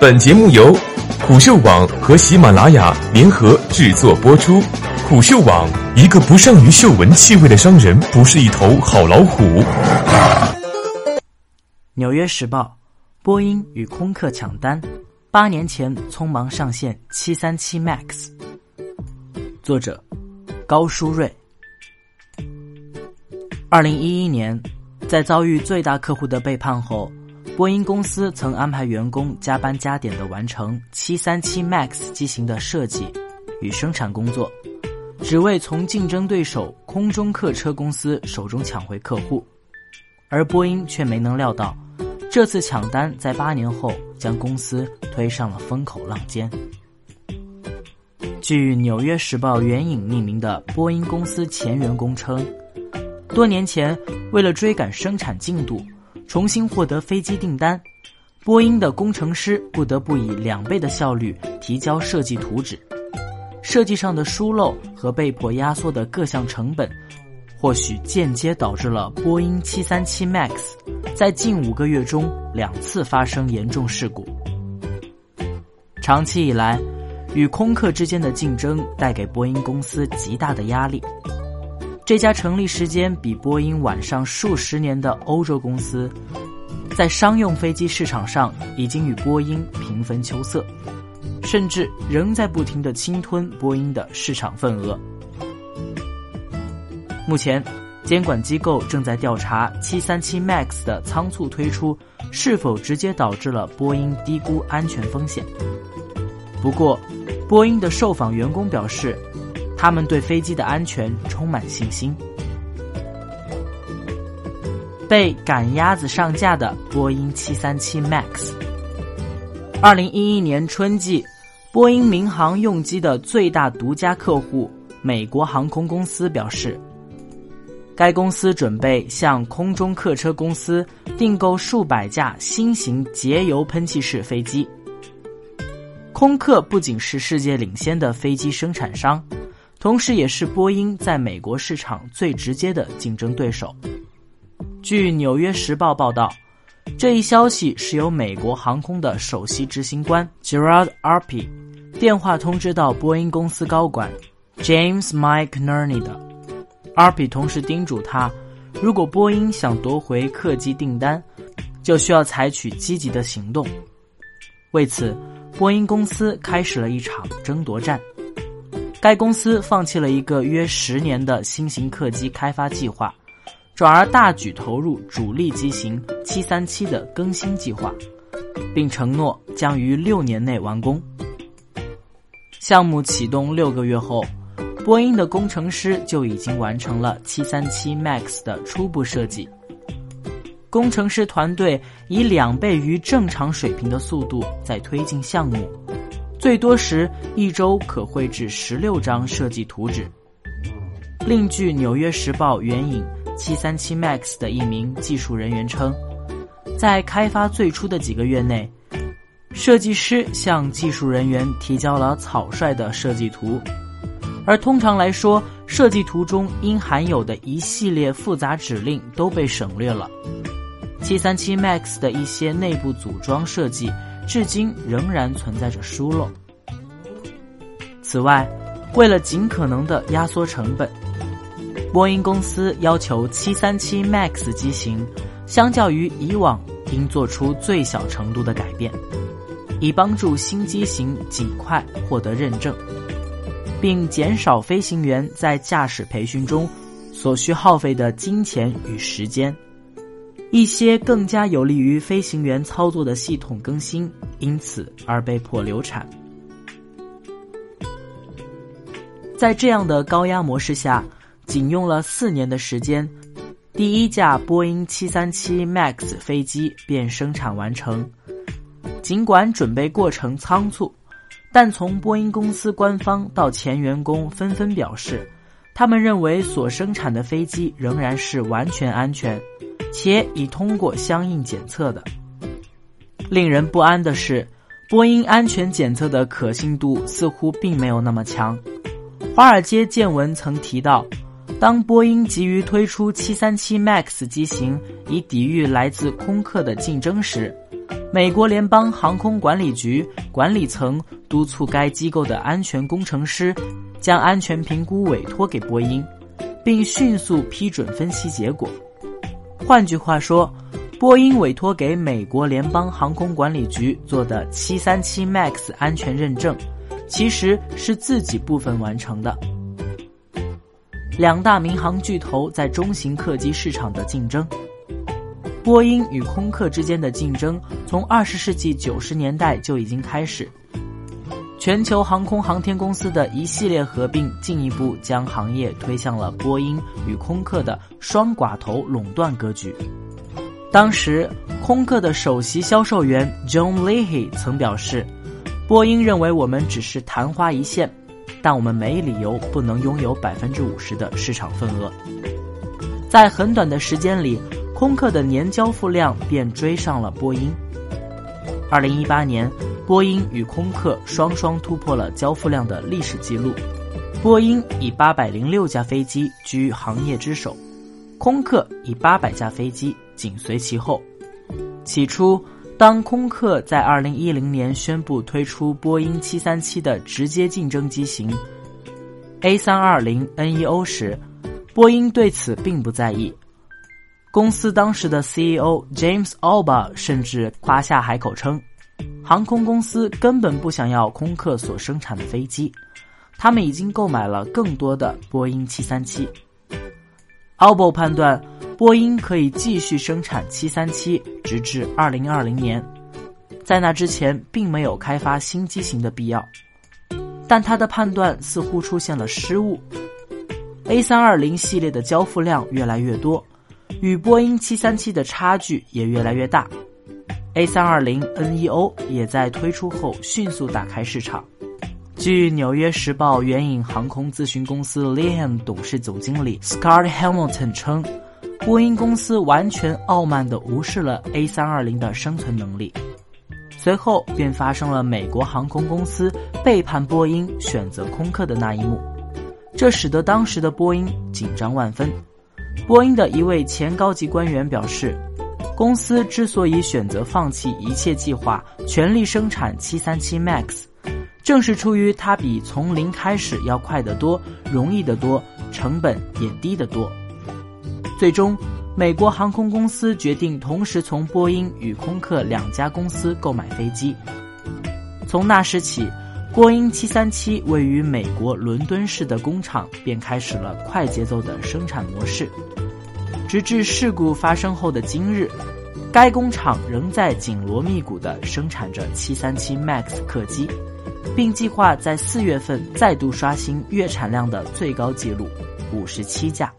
本节目由虎嗅网和喜马拉雅联合制作播出。虎嗅网：一个不善于嗅闻气味的商人，不是一头好老虎。纽约时报：波音与空客抢单，八年前匆忙上线737 MAX。作者：高书瑞。二零一一年，在遭遇最大客户的背叛后。波音公司曾安排员工加班加点的完成737 MAX 机型的设计与生产工作，只为从竞争对手空中客车公司手中抢回客户，而波音却没能料到，这次抢单在八年后将公司推上了风口浪尖。据《纽约时报》援引匿名的波音公司前员工称，多年前为了追赶生产进度。重新获得飞机订单，波音的工程师不得不以两倍的效率提交设计图纸，设计上的疏漏和被迫压缩的各项成本，或许间接导致了波音737 MAX 在近五个月中两次发生严重事故。长期以来，与空客之间的竞争带给波音公司极大的压力。这家成立时间比波音晚上数十年的欧洲公司，在商用飞机市场上已经与波音平分秋色，甚至仍在不停的侵吞波音的市场份额。目前，监管机构正在调查737 MAX 的仓促推出是否直接导致了波音低估安全风险。不过，波音的受访员工表示。他们对飞机的安全充满信心。被赶鸭子上架的波音737 MAX。二零一一年春季，波音民航用机的最大独家客户美国航空公司表示，该公司准备向空中客车公司订购数百架新型节油喷气式飞机。空客不仅是世界领先的飞机生产商。同时，也是波音在美国市场最直接的竞争对手。据《纽约时报》报道，这一消息是由美国航空的首席执行官 Gerard Arpy 电话通知到波音公司高管 James Mike Nerney 的。Arpy 同时叮嘱他，如果波音想夺回客机订单，就需要采取积极的行动。为此，波音公司开始了一场争夺战。该公司放弃了一个约十年的新型客机开发计划，转而大举投入主力机型737的更新计划，并承诺将于六年内完工。项目启动六个月后，波音的工程师就已经完成了737 MAX 的初步设计。工程师团队以两倍于正常水平的速度在推进项目。最多时一周可绘制十六张设计图纸。另据《纽约时报》援引737 MAX 的一名技术人员称，在开发最初的几个月内，设计师向技术人员提交了草率的设计图，而通常来说，设计图中应含有的一系列复杂指令都被省略了。737 MAX 的一些内部组装设计。至今仍然存在着疏漏。此外，为了尽可能的压缩成本，波音公司要求737 MAX 机型相较于以往应做出最小程度的改变，以帮助新机型尽快获得认证，并减少飞行员在驾驶培训中所需耗费的金钱与时间。一些更加有利于飞行员操作的系统更新，因此而被迫流产。在这样的高压模式下，仅用了四年的时间，第一架波音737 MAX 飞机便生产完成。尽管准备过程仓促，但从波音公司官方到前员工纷纷表示，他们认为所生产的飞机仍然是完全安全。且已通过相应检测的。令人不安的是，波音安全检测的可信度似乎并没有那么强。华尔街见闻曾提到，当波音急于推出737 MAX 机型以抵御来自空客的竞争时，美国联邦航空管理局管理层督促该机构的安全工程师将安全评估委托给波音，并迅速批准分析结果。换句话说，波音委托给美国联邦航空管理局做的737 MAX 安全认证，其实是自己部分完成的。两大民航巨头在中型客机市场的竞争。波音与空客之间的竞争从二十世纪九十年代就已经开始。全球航空航天公司的一系列合并，进一步将行业推向了波音与空客的双寡头垄断格局。当时，空客的首席销售员 John Leahy 曾表示：“波音认为我们只是昙花一现，但我们没理由不能拥有百分之五十的市场份额。”在很短的时间里。空客的年交付量便追上了波音。二零一八年，波音与空客双双突破了交付量的历史记录。波音以八百零六架飞机居行业之首，空客以八百架飞机紧随其后。起初，当空客在二零一零年宣布推出波音七三七的直接竞争机型 A 三二零 neo 时，波音对此并不在意。公司当时的 CEO James Alba 甚至夸下海口称，航空公司根本不想要空客所生产的飞机，他们已经购买了更多的波音737。Alba 判断，波音可以继续生产737，直至2020年，在那之前并没有开发新机型的必要。但他的判断似乎出现了失误，A320 系列的交付量越来越多。与波音737的差距也越来越大，A320neo 也在推出后迅速打开市场。据《纽约时报》援引航空咨询公司 l i a m 董事总经理 Scott Hamilton 称，波音公司完全傲慢地无视了 A320 的生存能力。随后便发生了美国航空公司背叛波音、选择空客的那一幕，这使得当时的波音紧张万分。波音的一位前高级官员表示，公司之所以选择放弃一切计划，全力生产737 MAX，正是出于它比从零开始要快得多、容易得多、成本也低得多。最终，美国航空公司决定同时从波音与空客两家公司购买飞机。从那时起，波音737位于美国伦敦市的工厂便开始了快节奏的生产模式。直至事故发生后的今日，该工厂仍在紧锣密鼓地生产着737 MAX 客机，并计划在四月份再度刷新月产量的最高纪录，五十七架。